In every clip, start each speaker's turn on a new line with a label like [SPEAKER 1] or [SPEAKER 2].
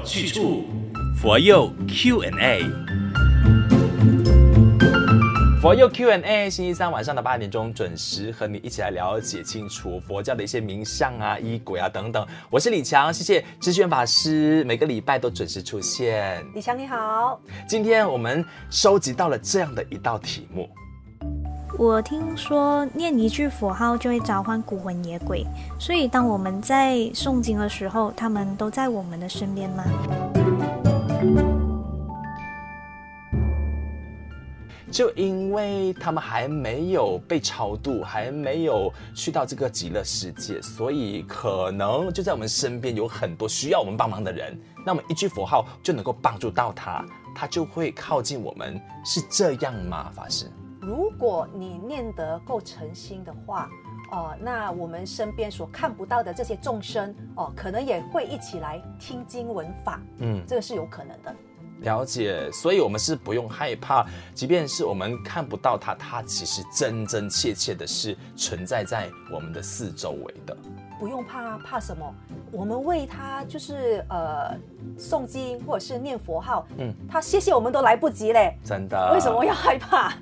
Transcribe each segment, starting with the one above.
[SPEAKER 1] 有去处。佛佑 Q&A，佛佑 Q&A，星期三晚上的八点钟准时和你一起来了解清楚佛教的一些名相啊、医轨啊等等。我是李强，谢谢知轩法师，每个礼拜都准时出现。
[SPEAKER 2] 李强你好，
[SPEAKER 1] 今天我们收集到了这样的一道题目。
[SPEAKER 3] 我听说念一句佛号就会召唤孤魂野鬼，所以当我们在诵经的时候，他们都在我们的身边吗？
[SPEAKER 1] 就因为他们还没有被超度，还没有去到这个极乐世界，所以可能就在我们身边有很多需要我们帮忙的人。那么一句佛号就能够帮助到他，他就会靠近我们，是这样吗？法师，
[SPEAKER 2] 如果你念得够诚心的话，哦、呃，那我们身边所看不到的这些众生，哦、呃，可能也会一起来听经闻法。嗯，这个是有可能的。
[SPEAKER 1] 了解，所以我们是不用害怕，即便是我们看不到它，它其实真真切切的是存在在我们的四周围的。
[SPEAKER 2] 不用怕，怕什么？我们为他就是呃诵经或者是念佛号，嗯，他谢谢我们都来不及嘞，
[SPEAKER 1] 真的。
[SPEAKER 2] 为什么要害怕？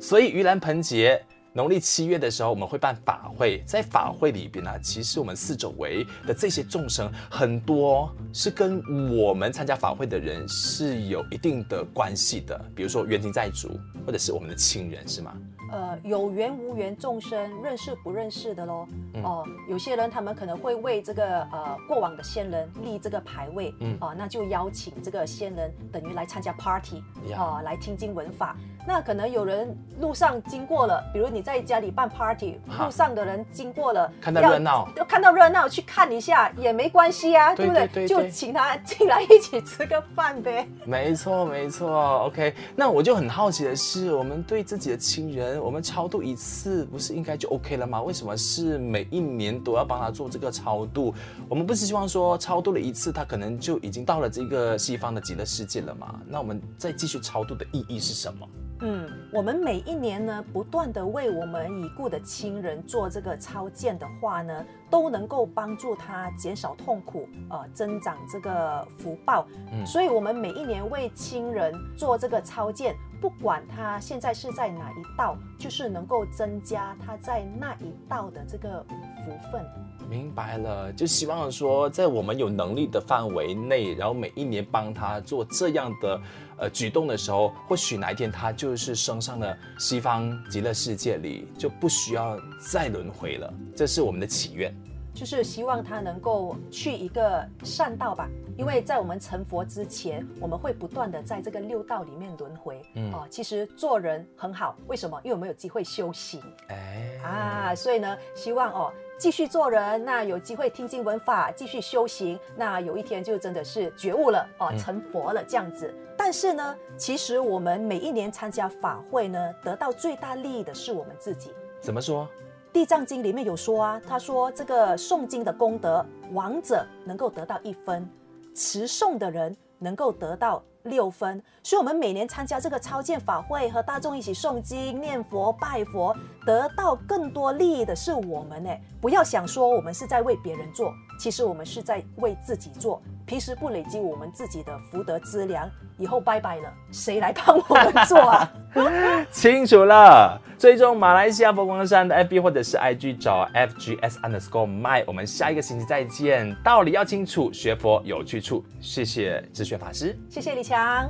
[SPEAKER 1] 所以盂兰盆节。农历七月的时候，我们会办法会，在法会里边呢，其实我们四周围的这些众生，很多是跟我们参加法会的人是有一定的关系的，比如说冤亲债主，或者是我们的亲人，是吗？
[SPEAKER 2] 呃，有缘无缘众生，认识不认识的喽。哦、有些人他们可能会为这个呃过往的先人立这个牌位，嗯，哦、呃，那就邀请这个先人等于来参加 party，哦、呃，来听经闻法。那可能有人路上经过了，比如你在家里办 party，路上的人经过了，
[SPEAKER 1] 看到热
[SPEAKER 2] 闹，看到热闹去看一下也没关系啊，对不对？对对对，就请他进来一起吃个饭呗。
[SPEAKER 1] 没错没错，OK。那我就很好奇的是，我们对自己的亲人，我们超度一次不是应该就 OK 了吗？为什么是每一年都要帮他做这个超度？我们不是希望说超度了一次，他可能就已经到了这个西方的极乐世界了吗？那我们再继续超度的意义是什么？
[SPEAKER 2] 嗯，我们每一年呢，不断的为我们已故的亲人做这个超荐的话呢，都能够帮助他减少痛苦，呃，增长这个福报。嗯，所以我们每一年为亲人做这个超荐，不管他现在是在哪一道，就是能够增加他在那一道的这个福分。
[SPEAKER 1] 明白了，就希望说，在我们有能力的范围内，然后每一年帮他做这样的呃举动的时候，或许哪一天他就是升上了西方极乐世界里，就不需要再轮回了。这是我们的祈愿，
[SPEAKER 2] 就是希望他能够去一个善道吧。因为在我们成佛之前，我们会不断的在这个六道里面轮回。嗯，哦，其实做人很好，为什么？因为我们有机会修行。哎，啊，所以呢，希望哦。继续做人，那有机会听经闻法，继续修行，那有一天就真的是觉悟了哦，成佛了这样子。嗯。但是呢，其实我们每一年参加法会呢，得到最大利益的是我们自己。
[SPEAKER 1] 怎么说？
[SPEAKER 2] 《地藏经》里面有说啊，他说这个诵经的功德，亡者能够得到一分，持诵的人能够得到六分，所以我们每年参加这个超荐法会，和大众一起诵经、念佛、拜佛，得到更多利益的是我们呢。不要想说我们是在为别人做，其实我们是在为自己做。平时不累积我们自己的福德资粮，以后拜拜了，谁来帮我们做啊？
[SPEAKER 1] 清楚了，追踪马来西亚佛光山的 FB 或者是 IG 找 FGS underscore my，我们下一个星期再见。道理要清楚，学佛有去处。谢谢智学法师，
[SPEAKER 2] 谢谢李强。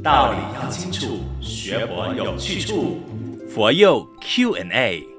[SPEAKER 1] 道理要清楚，学佛有去处。佛佑 Q&A。